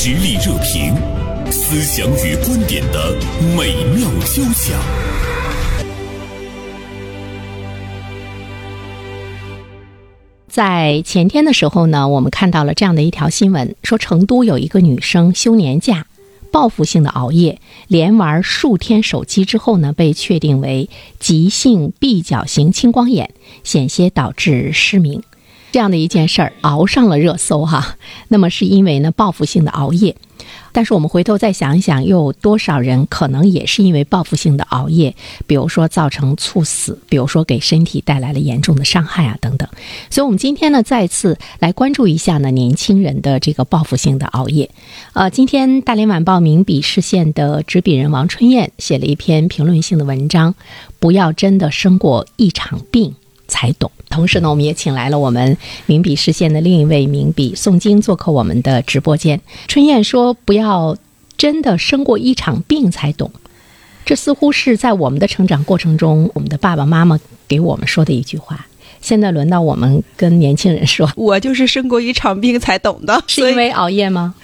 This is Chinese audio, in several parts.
实力热评，思想与观点的美妙交响。在前天的时候呢，我们看到了这样的一条新闻，说成都有一个女生休年假，报复性的熬夜，连玩数天手机之后呢，被确定为急性闭角型青光眼，险些导致失明。这样的一件事儿熬上了热搜哈，那么是因为呢报复性的熬夜，但是我们回头再想一想，又有多少人可能也是因为报复性的熬夜，比如说造成猝死，比如说给身体带来了严重的伤害啊等等。所以，我们今天呢再次来关注一下呢年轻人的这个报复性的熬夜。呃，今天大连晚报名笔视线的执笔人王春燕写了一篇评论性的文章，不要真的生过一场病才懂。同时呢，我们也请来了我们名笔视线的另一位名笔宋晶做客我们的直播间。春燕说：“不要真的生过一场病才懂。”这似乎是在我们的成长过程中，我们的爸爸妈妈给我们说的一句话。现在轮到我们跟年轻人说：“我就是生过一场病才懂的。”是因为熬夜吗？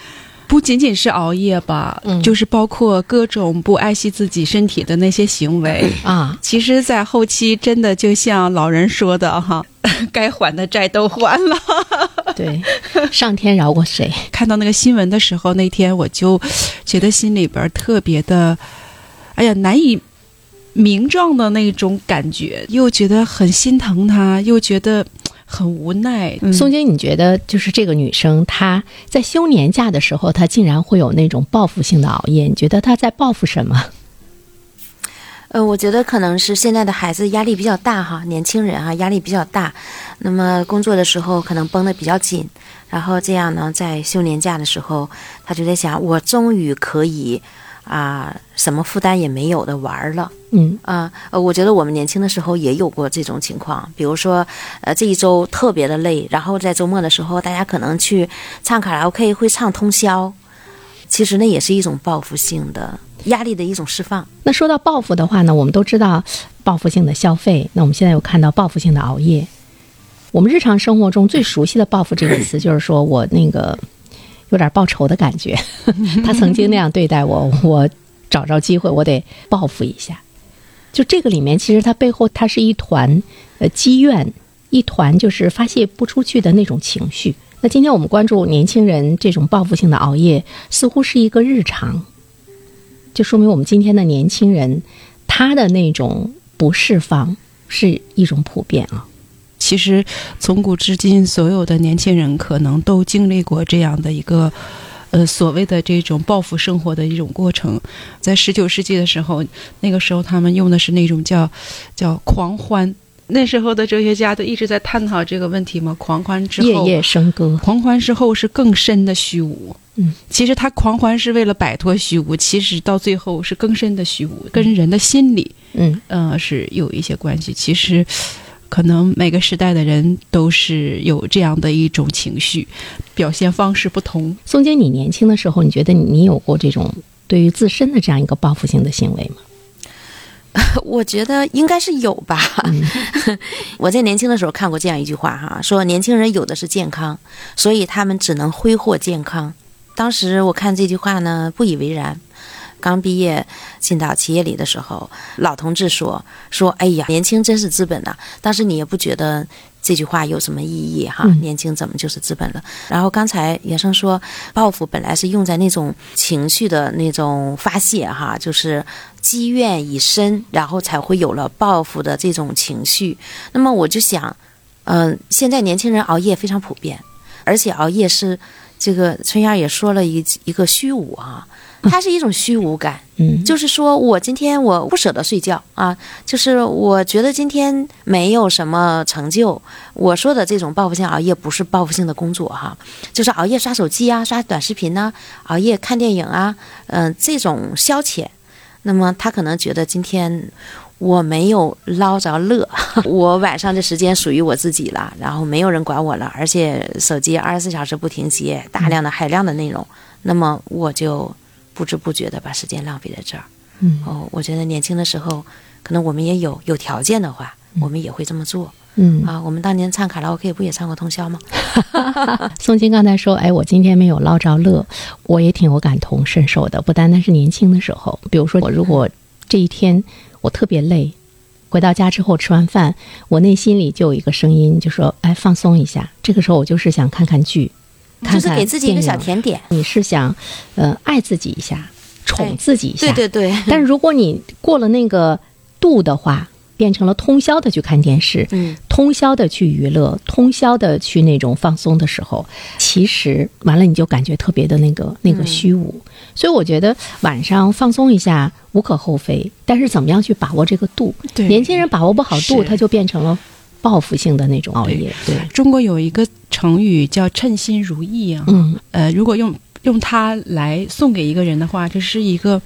不仅仅是熬夜吧，嗯，就是包括各种不爱惜自己身体的那些行为啊。其实，在后期真的就像老人说的哈，该还的债都还了。对，上天饶过谁？看到那个新闻的时候，那天我就觉得心里边特别的，哎呀，难以名状的那种感觉，又觉得很心疼他，又觉得。很无奈，宋晶，你觉得就是这个女生她在休年假的时候，她竟然会有那种报复性的熬夜？你觉得她在报复什么？呃，我觉得可能是现在的孩子压力比较大哈，年轻人哈压力比较大，那么工作的时候可能绷得比较紧，然后这样呢，在休年假的时候，他就在想，我终于可以。啊，什么负担也没有的玩了，嗯啊，呃，我觉得我们年轻的时候也有过这种情况，比如说，呃，这一周特别的累，然后在周末的时候，大家可能去唱卡拉 OK 会唱通宵，其实那也是一种报复性的压力的一种释放。那说到报复的话呢，我们都知道报复性的消费，那我们现在又看到报复性的熬夜。我们日常生活中最熟悉的“报复”这个词，就是说我那个。有点报仇的感觉，他曾经那样对待我，我找着机会，我得报复一下。就这个里面，其实它背后它是一团呃积怨，一团就是发泄不出去的那种情绪。那今天我们关注年轻人这种报复性的熬夜，似乎是一个日常，就说明我们今天的年轻人他的那种不释放是一种普遍啊。其实，从古至今，所有的年轻人可能都经历过这样的一个，呃，所谓的这种报复生活的一种过程。在十九世纪的时候，那个时候他们用的是那种叫叫狂欢。那时候的哲学家都一直在探讨这个问题嘛。狂欢之后，夜夜笙歌。狂欢之后是更深的虚无。嗯，其实他狂欢是为了摆脱虚无，其实到最后是更深的虚无，跟人的心理，嗯呃，是有一些关系。其实。可能每个时代的人都是有这样的一种情绪，表现方式不同。宋姐，你年轻的时候，你觉得你有过这种对于自身的这样一个报复性的行为吗？我觉得应该是有吧。我在年轻的时候看过这样一句话哈，说年轻人有的是健康，所以他们只能挥霍健康。当时我看这句话呢，不以为然。刚毕业进到企业里的时候，老同志说说：“哎呀，年轻真是资本呐！”当时你也不觉得这句话有什么意义哈？年轻怎么就是资本了？然后刚才袁生说，报复本来是用在那种情绪的那种发泄哈，就是积怨已深，然后才会有了报复的这种情绪。那么我就想，嗯，现在年轻人熬夜非常普遍，而且熬夜是这个春燕也说了一一个虚无啊。它是一种虚无感，嗯，就是说我今天我不舍得睡觉啊，就是我觉得今天没有什么成就。我说的这种报复性熬夜不是报复性的工作哈，就是熬夜刷手机啊，刷短视频呐，熬夜看电影啊，嗯，这种消遣。那么他可能觉得今天我没有捞着乐，我晚上的时间属于我自己了，然后没有人管我了，而且手机二十四小时不停歇，大量的海量的内容，那么我就。不知不觉的把时间浪费在这儿，嗯哦，我觉得年轻的时候，可能我们也有有条件的话，我们也会这么做。嗯啊，我们当年唱卡拉 OK 不也唱过通宵吗？宋金刚才说：“哎，我今天没有捞着乐，我也挺有感同身受的。不单单是年轻的时候，比如说我如果这一天我特别累，回到家之后吃完饭，我内心里就有一个声音，就说：哎，放松一下。这个时候我就是想看看剧，看看就是给自己一个小甜点。你是想呃爱自己一下，宠哎自己一下。对对对，但是如果你过了那个度的话，变成了通宵的去看电视，嗯，通宵的去娱乐，通宵的去那种放松的时候，其实完了你就感觉特别的那个那个虚无。所以我觉得晚上放松一下无可厚非，但是怎么样去把握这个度？对年轻人把握不好度，是他就变成了报复性的那种熬夜。对，中国有一个成语叫“称心如意”啊，嗯呃，如果用用它来送给一个人的话，这是一个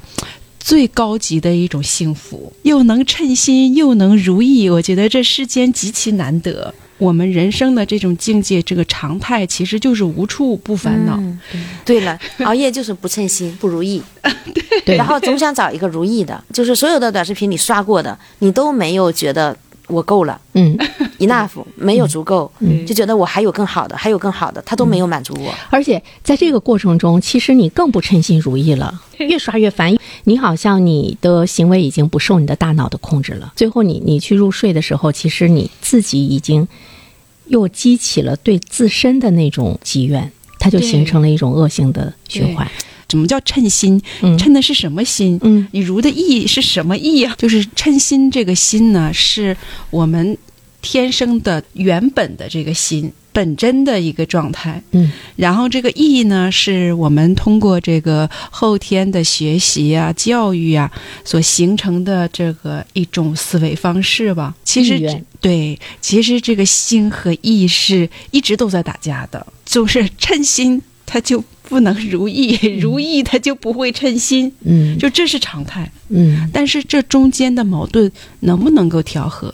最高级的一种幸福，又能称心，又能如意。我觉得这世间极其难得。我们人生的这种境界，这个常态，其实就是无处不烦恼。嗯对了，熬夜就是不称心、不如意，对然后总想找一个如意的，就是所有的短视频你刷过的，你都没有觉得我够了嗯，，enough，没有足够，嗯就觉得我还有更好的，还有更好的，他都没有满足我。而且在这个过程中，其实你更不称心如意了，越刷越烦。你好像你的行为已经不受你的大脑的控制了。最后你你去入睡的时候，其实你自己已经又激起了对自身的那种积怨，它就形成了一种恶性的循环。什么叫称心？嗯称的是什么心？嗯你如的意是什么意啊？就是称心这个心呢，是我们天生的原本的这个心本真的一个状态。嗯然后这个意呢，是我们通过这个后天的学习啊、教育啊所形成的这个一种思维方式吧。其实对，其实这个心和意是一直都在打架的，就是称心它就不能如意，如意他就不会称心，嗯就这是常态。嗯但是这中间的矛盾能不能够调和？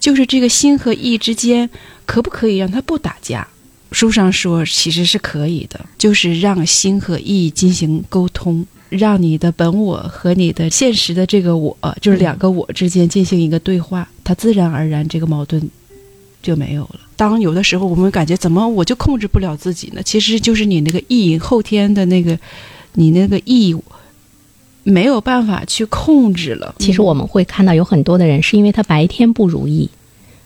就是这个心和意之间，可不可以让它不打架？书上说其实是可以的，就是让心和意进行沟通，让你的本我和你的现实的这个我，就是两个我之间进行一个对话，它自然而然这个矛盾就没有了。当有的时候我们感觉怎么我就控制不了自己呢？其实就是你那个意后天的那个你那个意没有办法去控制了。其实我们会看到有很多的人是因为他白天不如意，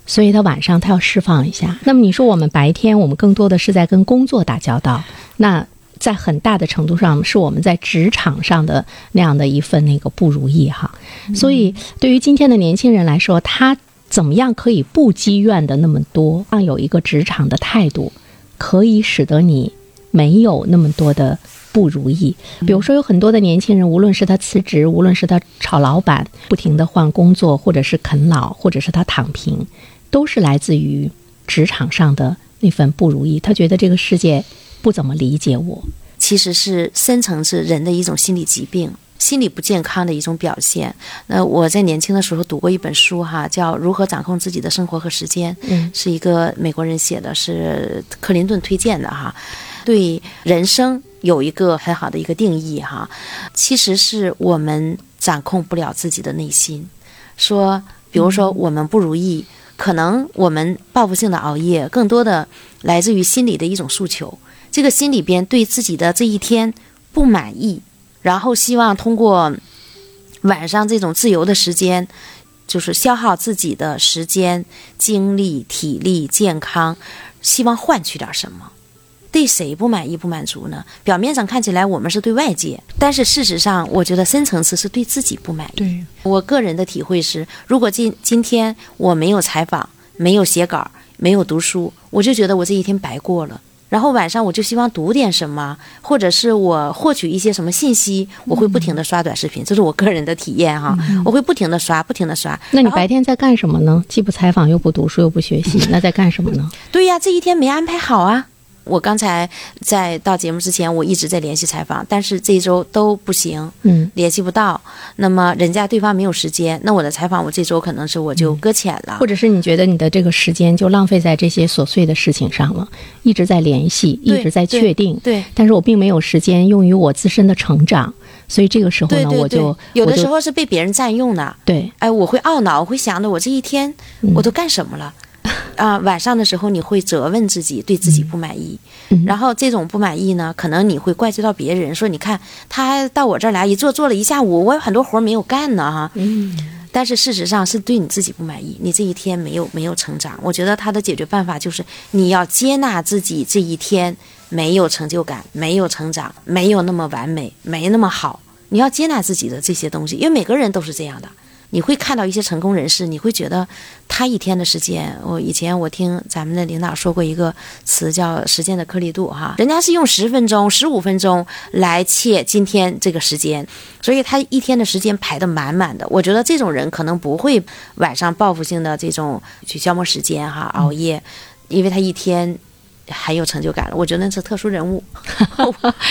所以他晚上他要释放一下。那么你说我们白天我们更多的是在跟工作打交道，那在很大的程度上是我们在职场上的那样的一份那个不如意哈。所以对于今天的年轻人来说，他怎么样可以不积怨的那么多，让有一个职场的态度，可以使得你没有那么多的不如意。比如说，有很多的年轻人，无论是他辞职，无论是他炒老板，不停的换工作，或者是啃老，或者是他躺平，都是来自于职场上的那份不如意。他觉得这个世界不怎么理解我。其实是深层次人的一种心理疾病、心理不健康的一种表现。那我在年轻的时候读过一本书哈，叫《如何掌控自己的生活和时间》，嗯是一个美国人写的，是克林顿推荐的哈。对人生有一个很好的一个定义哈，其实是我们掌控不了自己的内心。说，比如说我们不如意，可能我们报复性的熬夜，更多的来自于心理的一种诉求。这个心里边对自己的这一天不满意，然后希望通过晚上这种自由的时间，就是消耗自己的时间、精力、体力、健康，希望换取点什么。对谁不满意、不满足呢？表面上看起来我们是对外界，但是事实上，我觉得深层次是对自己不满意。对，我个人的体会是，如果今今天我没有采访、没有写稿、没有读书，我就觉得我这一天白过了。然后晚上我就希望读点什么，或者是我获取一些什么信息，我会不停的刷短视频，这是我个人的体验哈。我会不停的刷，不停的刷。那你白天在干什么呢？既不采访，又不读书，又不学习，那在干什么呢？对呀，这一天没安排好啊。我刚才在到节目之前，我一直在联系采访，但是这一周都不行，嗯联系不到。那么人家对方没有时间，那我的采访我这周可能是我就搁浅了。或者是你觉得你的这个时间就浪费在这些琐碎的事情上了，一直在联系，一直在确定，对但是我并没有时间用于我自身的成长，所以这个时候呢，对对对我就，有的时候是被别人占用的。对，哎，我会懊恼，我会想着我这一天嗯我都干什么了？啊，晚上的时候你会责问自己，对自己不满意，嗯然后这种不满意呢，可能你会怪罪到别人，说你看他到我这儿来一坐坐了一下午，我有很多活儿没有干呢哈。嗯，但是事实上是对你自己不满意，你这一天没有没有成长。我觉得他的解决办法就是你要接纳自己这一天没有成就感、没有成长、没有那么完美、没那么好。你要接纳自己的这些东西，因为每个人都是这样的。你会看到一些成功人士，你会觉得他一天的时间，我以前我听咱们的领导说过一个词叫时间的颗粒度哈，人家是用十分钟、十五分钟来切今天这个时间，所以他一天的时间排得满满的。我觉得这种人可能不会晚上报复性的这种去消磨时间哈，熬夜，因为他一天。很有成就感了，我觉得那是特殊人物。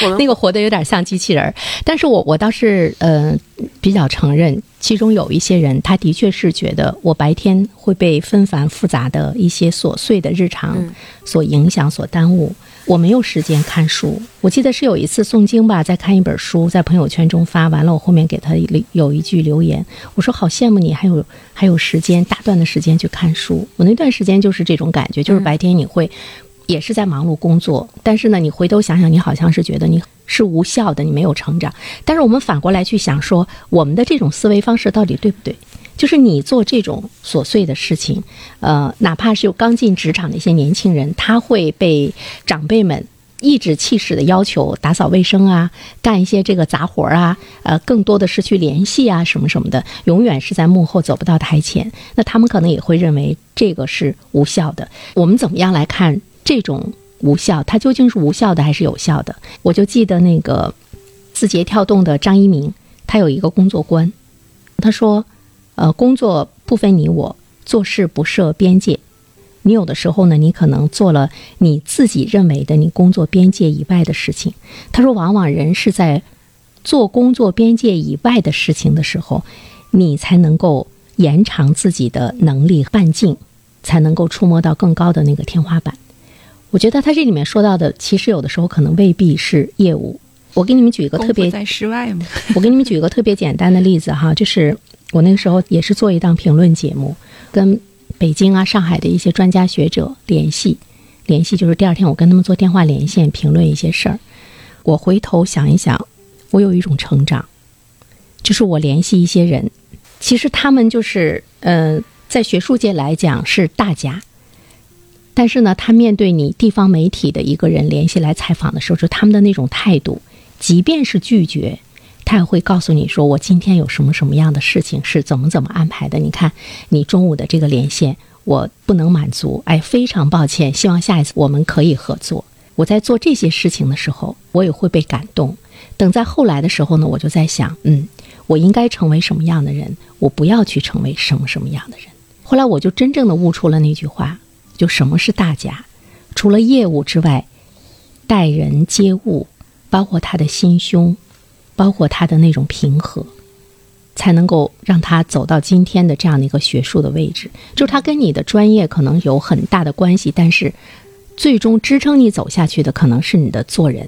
我们那个活得有点像机器人儿，但是我我倒是呃比较承认，其中有一些人，他的确是觉得我白天会被纷繁复杂的一些琐碎的日常嗯所影响、所耽误，我没有时间看书。我记得是有一次诵经吧，在看一本书，在朋友圈中发完了，我后面给他留有一句留言，我说好羡慕你，还有还有时间大段的时间去看书。我那段时间就是这种感觉，就是白天你会。也是在忙碌工作，但是呢，你回头想想，你好像是觉得你是无效的，你没有成长。但是我们反过来去想说，我们的这种思维方式到底对不对？就是你做这种琐碎的事情，呃，哪怕是有刚进职场的一些年轻人，他会被长辈们颐指气使的要求打扫卫生啊，干一些这个杂活啊，呃，更多的是去联系啊，什么什么的，永远是在幕后走不到台前。那他们可能也会认为这个是无效的。我们怎么样来看？这种无效，它究竟是无效的还是有效的？我就记得那个字节跳动的张一鸣，他有一个工作观，他说：“呃，工作不分你我，做事不设边界。你有的时候呢，你可能做了你自己认为的你工作边界以外的事情。”他说：“往往人是在做工作边界以外的事情的时候，你才能够延长自己的能力半径，才能够触摸到更高的那个天花板。”我觉得他这里面说到的，其实有的时候可能未必是业务。我给你们举一个特别在室外嘛，我给你们举一个特别简单的例子哈，就是我那个时候也是做一档评论节目，跟北京啊、上海的一些专家学者联系，联系就是第二天我跟他们做电话连线，评论一些事儿。我回头想一想，我有一种成长，就是我联系一些人，其实他们就是呃，在学术界来讲是大家。但是呢，他面对你地方媒体的一个人联系来采访的时候，就他们的那种态度，即便是拒绝，他也会告诉你说：“我今天有什么什么样的事情是怎么怎么安排的。你看，你中午的这个连线我不能满足，哎，非常抱歉，希望下一次我们可以合作。”我在做这些事情的时候，我也会被感动。等在后来的时候呢，我就在想，嗯，我应该成为什么样的人？我不要去成为什么什么样的人。后来我就真正的悟出了那句话。就什么是大家？除了业务之外，待人接物，包括他的心胸，包括他的那种平和，才能够让他走到今天的这样的一个学术的位置。就是他跟你的专业可能有很大的关系，但是最终支撑你走下去的，可能是你的做人。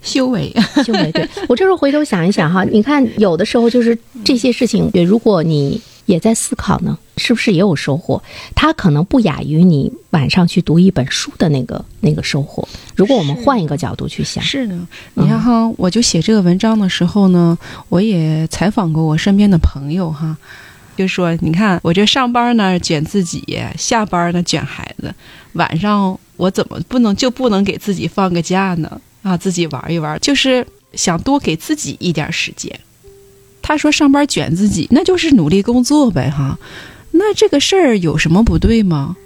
修为，修为。对我这时候回头想一想哈，你看有的时候就是这些事情，如果你也在思考呢，是不是也有收获？它可能不亚于你晚上去读一本书的那个那个收获。如果我们换一个角度去想，是的，你看哈，我就写这个文章的时候呢，我也采访过我身边的朋友哈，就说你看我这上班呢卷自己，下班呢卷孩子，晚上我怎么不能就不能给自己放个假呢？啊，自己玩一玩，就是想多给自己一点时间。他说上班卷自己，那就是努力工作呗，哈。那这个事儿有什么不对吗？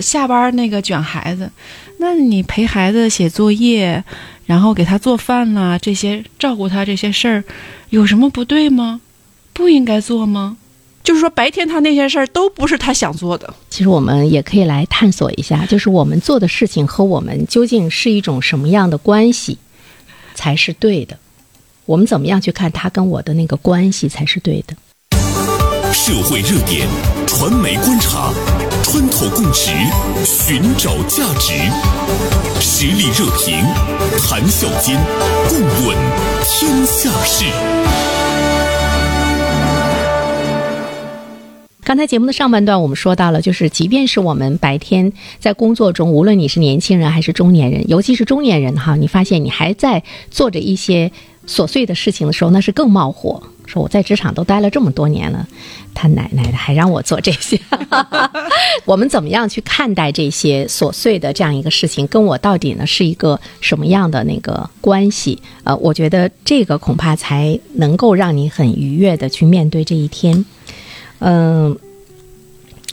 下班那个卷孩子，那你陪孩子写作业，然后给他做饭啦，这些照顾他这些事儿，有什么不对吗？不应该做吗？就是说白天他那些事儿都不是他想做的。其实我们也可以来探索一下，就是我们做的事情和我们究竟是一种什么样的关系才是对的。我们怎么样去看他跟我的那个关系才是对的？社会热点，传媒观察，穿透共识，寻找价值，实力热评，谈笑间，共论天下事。刚才节目的上半段，我们说到了，就是即便是我们白天在工作中，无论你是年轻人还是中年人，尤其是中年人哈，你发现你还在做着一些琐碎的事情的时候，那是更冒火。说我在职场都待了这么多年了，他奶奶的还让我做这些。我们怎么样去看待这些琐碎的这样一个事情？跟我到底呢是一个什么样的那个关系？呃，我觉得这个恐怕才能够让你很愉悦的去面对这一天。嗯，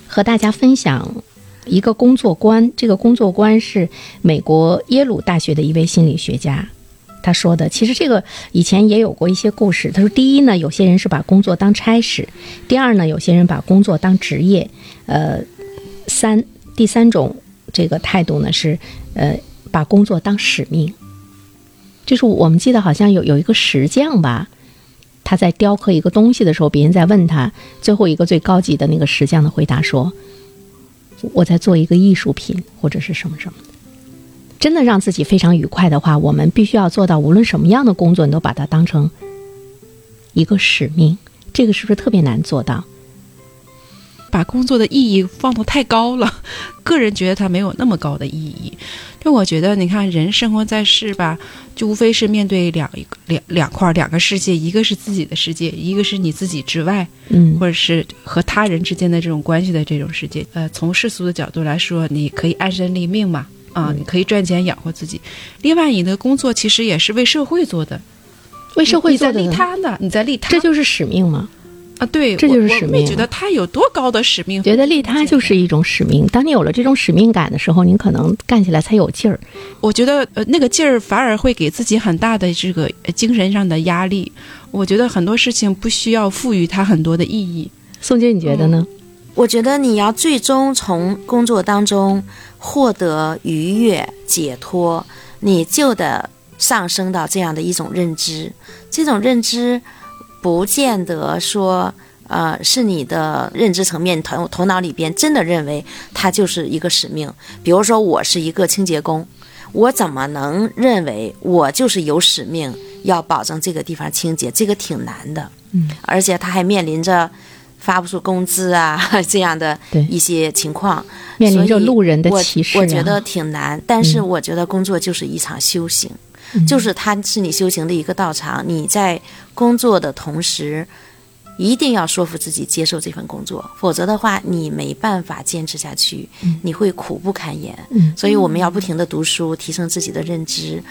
和大家分享一个工作观。这个工作观是美国耶鲁大学的一位心理学家他说的。其实这个以前也有过一些故事。他说，第一呢，有些人是把工作当差事；第二呢，有些人把工作当职业；呃，三第三种这个态度呢是呃把工作当使命。就是我们记得好像有有一个石匠吧。他在雕刻一个东西的时候，别人在问他最后一个最高级的那个石匠的回答说：“我在做一个艺术品，或者是什么什么的。”真的让自己非常愉快的话，我们必须要做到，无论什么样的工作，你都把它当成一个使命。这个是不是特别难做到？把工作的意义放得太高了，个人觉得它没有那么高的意义。就我觉得，你看人生活在世吧，就无非是面对两一个两两块两个世界，一个是自己的世界，一个是你自己之外，嗯，或者是和他人之间的这种关系的这种世界。呃，从世俗的角度来说，你可以安身立命嘛，啊，你可以赚钱养活自己。另外，你的工作其实也是为社会做的，为社会做的利他的，你在利他，这就是使命吗？啊，对，这就是使命。觉得他有多高的使命？觉得利他就是一种使命。当你有了这种使命感的时候，你可能干起来才有劲儿。我觉得，呃，那个劲儿反而会给自己很大的这个精神上的压力。我觉得很多事情不需要赋予它很多的意义。宋姐，你觉得呢？我觉得你要最终从工作当中获得愉悦、解脱，你就得上升到这样的一种认知。这种认知。不见得说，呃，是你的认知层面头头脑里边真的认为它就是一个使命。比如说，我是一个清洁工，我怎么能认为我就是有使命要保证这个地方清洁？这个挺难的，嗯，而且他还面临着发不出工资啊 这样的一些情况，面临着路人的歧视，我觉得挺难。但是我觉得工作就是一场修行。就是它是你修行的一个道场，你在工作的同时，一定要说服自己接受这份工作，否则的话，你没办法坚持下去，你会苦不堪言。所以我们要不停的读书，提升自己的认知。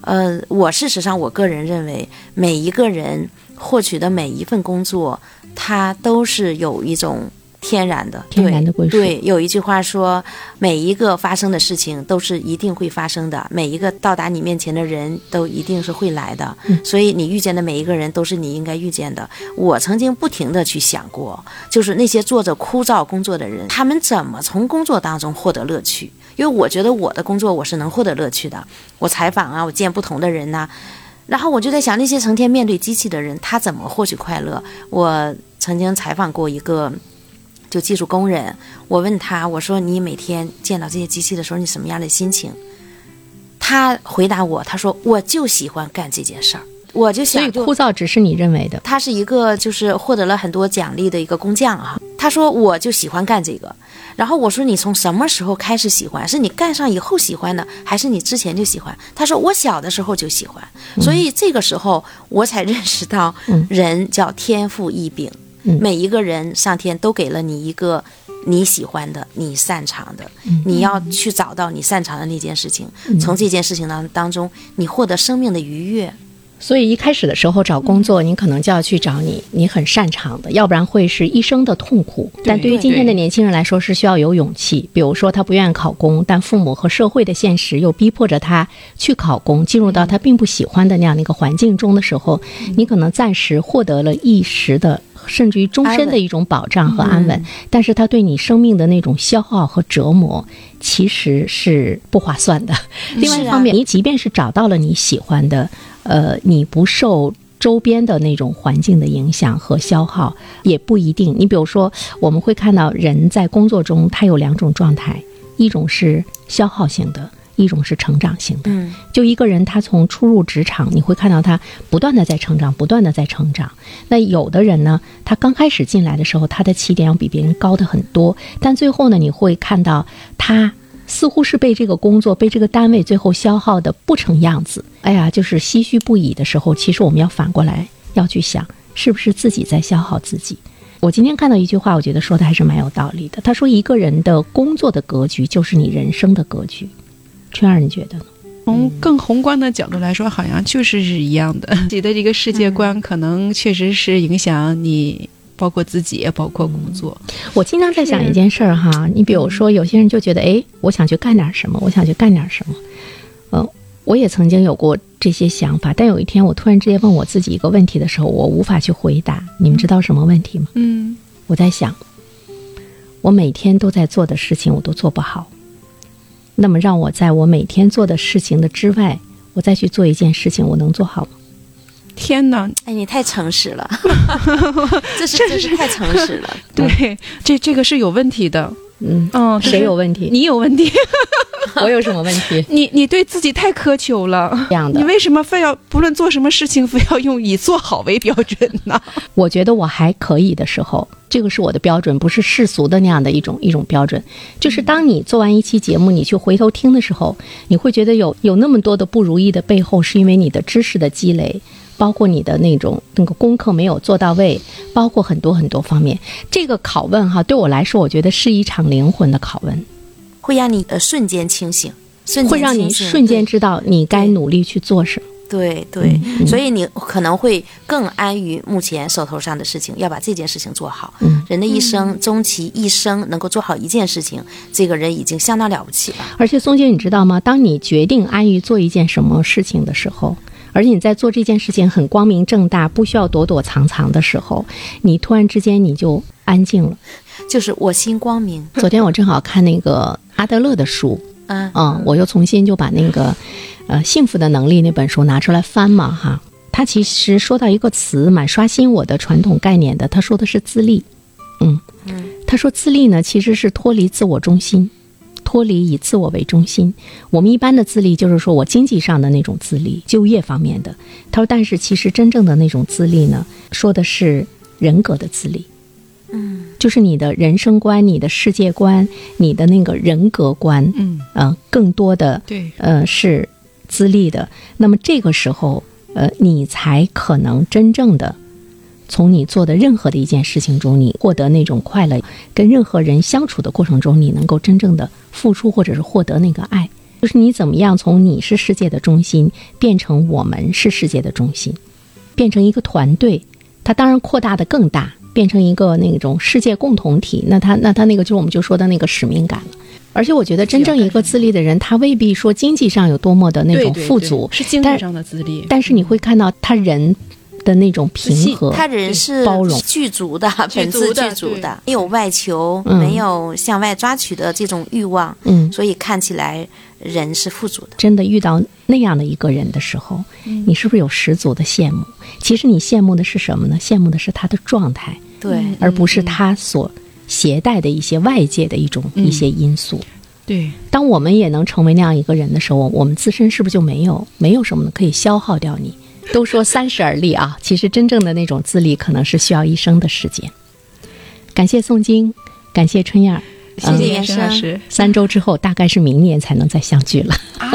呃，我事实上，我个人认为，每一个人获取的每一份工作，它都是有一种。天然的，天然的归属。对，有一句话说，每一个发生的事情都是一定会发生的，每一个到达你面前的人都一定是会来的。所以你遇见的每一个人都是你应该遇见的。我曾经不停的去想过，就是那些做着枯燥工作的人，他们怎么从工作当中获得乐趣？因为我觉得我的工作我是能获得乐趣的。我采访啊，我见不同的人呐，然后我就在想，那些成天面对机器的人，他怎么获取快乐？我曾经采访过一个。就技术工人，我问他，我说你每天见到这些机器的时候，你什么样的心情？他回答我，他说我就喜欢干这件事儿，我就想。所以枯燥只是你认为的。他是一个就是获得了很多奖励的一个工匠啊。他说我就喜欢干这个。然后我说你从什么时候开始喜欢？是你干上以后喜欢的，还是你之前就喜欢？他说我小的时候就喜欢。所以这个时候我才认识到，人叫天赋异禀。每一个人，上天都给了你一个你喜欢的、你擅长的，你要去找到你擅长的那件事情，从这件事情当当中，你获得生命的愉悦。所以一开始的时候找工作，你可能就要去找你你很擅长的，要不然会是一生的痛苦。但对于今天的年轻人来说，是需要有勇气。比如说他不愿意考公，但父母和社会的现实又逼迫着他去考公，进入到他并不喜欢的那样的一个环境中的时候，你可能暂时获得了一时的。甚至于终身的一种保障和安稳，但是他对你生命的那种消耗和折磨，其实是不划算的。另外一方面，你即便是找到了你喜欢的，呃，你不受周边的那种环境的影响和消耗，也不一定。你比如说，我们会看到人在工作中，他有两种状态，一种是消耗型的。一种是成长型的。嗯就一个人，他从初入职场，你会看到他不断的在成长，不断的在成长。那有的人呢，他刚开始进来的时候，他的起点要比别人高的很多，但最后呢，你会看到他似乎是被这个工作、被这个单位最后消耗的不成样子。哎呀，就是唏嘘不已的时候，其实我们要反过来要去想，是不是自己在消耗自己。我今天看到一句话，我觉得说的还是蛮有道理的。他说，一个人的工作的格局就是你人生的格局。春儿，你觉得呢？从更宏观的角度来说，好像确实是一样的。自己的这个世界观，可能确实是影响你，包括自己，也包括工作。我经常在想一件事儿哈，你比如说，有些人就觉得，哎，我想去干点什么，我想去干点什么。嗯、我也曾经有过这些想法，但有一天我突然之间问我自己一个问题的时候，我无法去回答。你们知道什么问题吗？嗯，我在想，我每天都在做的事情，我都做不好。那么，让我在我每天做的事情的之外，我再去做一件事情，我能做好吗？天哪，哎，你太诚实了，这是这是太诚实了。对，这这个是有问题的。嗯，哦，谁有问题？你有问题，我有什么问题？你你对自己太苛求了。这样的你为什么非要不论做什么事情，非要用以做好为标准呢？我觉得我还可以的时候，这个是我的标准，不是世俗的那样的一种一种标准。就是当你做完一期节目，你去回头听的时候，你会觉得有有那么多的不如意的背后，是因为你的知识的积累，包括你的那种那个功课没有做到位，包括很多很多方面。这个拷问哈，对我来说，我觉得是一场灵魂的拷问，会让你呃瞬间清醒，瞬间会让你瞬间知道你该努力去做什么。对对对，所以你可能会更安于目前手头上的事情，要把这件事情做好。嗯人的一生，终其一生能够做好一件事情，这个人已经相当了不起了。而且松姐，你知道吗？当你决定安于做一件什么事情的时候，而且你在做这件事情很光明正大，不需要躲躲藏藏的时候，你突然之间你就安静了。就是我心光明，昨天我正好看那个阿德勒的书，嗯嗯，我又重新就把那个呃《幸福的能力》那本书拿出来翻嘛哈。他其实说到一个词，蛮刷新我的传统概念的。他说的是自立，嗯，他说自立呢其实是脱离自我中心，脱离以自我为中心。我们一般的自立就是说我经济上的那种自立，就业方面的。他说，但是其实真正的那种自立呢，说的是人格的自立。嗯，就是你的人生观、你的世界观、你的那个人格观，嗯，呃，更多的对，呃是自立的。那么这个时候，呃，你才可能真正的从你做的任何的一件事情中，你获得那种快乐，跟任何人相处的过程中，你能够真正的付出或者是获得那个爱。就是你怎么样从你是世界的中心变成我们是世界的中心，变成一个团队，它当然扩大的更大，变成一个那种世界共同体。那它那它那个就是我们就说的那个使命感了。而且我觉得真正一个自立的人，他未必说经济上有多么的那种对对对富足，是精但神上的自立。但是你会看到他人的那种平和，他人是包容具足的，本足自具足的，没有外求，嗯没有向外抓取的这种欲望，嗯，所以看起来人是富足的。真的遇到那样的一个人的时候，嗯你是不是有十足的羡慕？其实你羡慕的是什么呢？羡慕的是他的状态，对，嗯而不是他所携带的一些外界的一种、嗯一些因素。对，当我们也能成为那样一个人的时候，我们自身是不是就没有没有什么可以消耗掉你？都说三十而立啊，其实真正的那种自立，可能是需要一生的时间。感谢宋晶，感谢春燕儿，谢谢老师。三周之后大概是明年才能再相聚了。啊